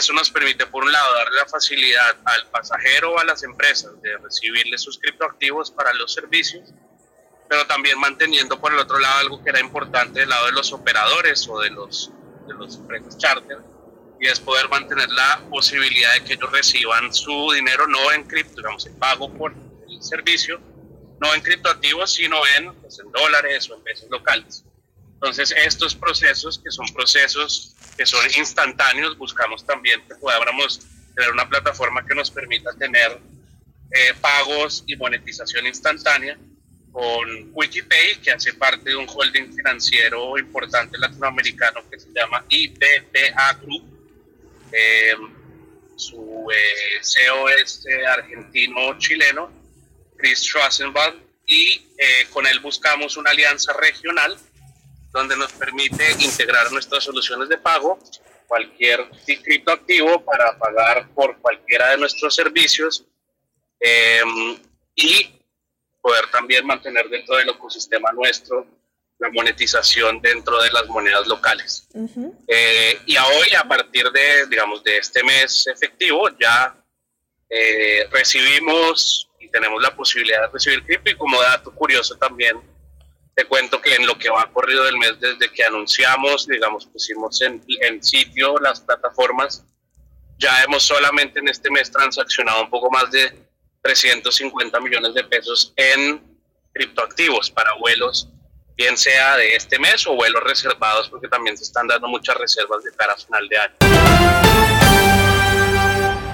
eso nos permite, por un lado, darle la facilidad al pasajero o a las empresas de recibirle sus criptoactivos para los servicios, pero también manteniendo por el otro lado algo que era importante del lado de los operadores o de los, de los empresas charter, y es poder mantener la posibilidad de que ellos reciban su dinero no en cripto, digamos, en pago por el servicio, no en criptoactivos, sino en, pues, en dólares o en pesos locales. Entonces, estos procesos, que son procesos que son instantáneos, buscamos también que podamos tener una plataforma que nos permita tener eh, pagos y monetización instantánea con Wikipay, que hace parte de un holding financiero importante latinoamericano que se llama IBPA Group. Eh, su eh, CEO es argentino-chileno, Chris Schwarzenbach, y con él buscamos una alianza regional donde nos permite integrar nuestras soluciones de pago, cualquier criptoactivo para pagar por cualquiera de nuestros servicios em, y poder también mantener dentro del ecosistema nuestro la monetización dentro de las monedas locales. Eh, y a hoy, a partir de, digamos, de este mes efectivo, ya eh, recibimos y tenemos la posibilidad de recibir cripto y como dato curioso también, te cuento que en lo que va corrido del mes, desde que anunciamos, digamos, pusimos en, en sitio las plataformas, ya hemos solamente en este mes transaccionado un poco más de 350 millones de pesos en criptoactivos para vuelos, bien sea de este mes o vuelos reservados, porque también se están dando muchas reservas de cara a final de año.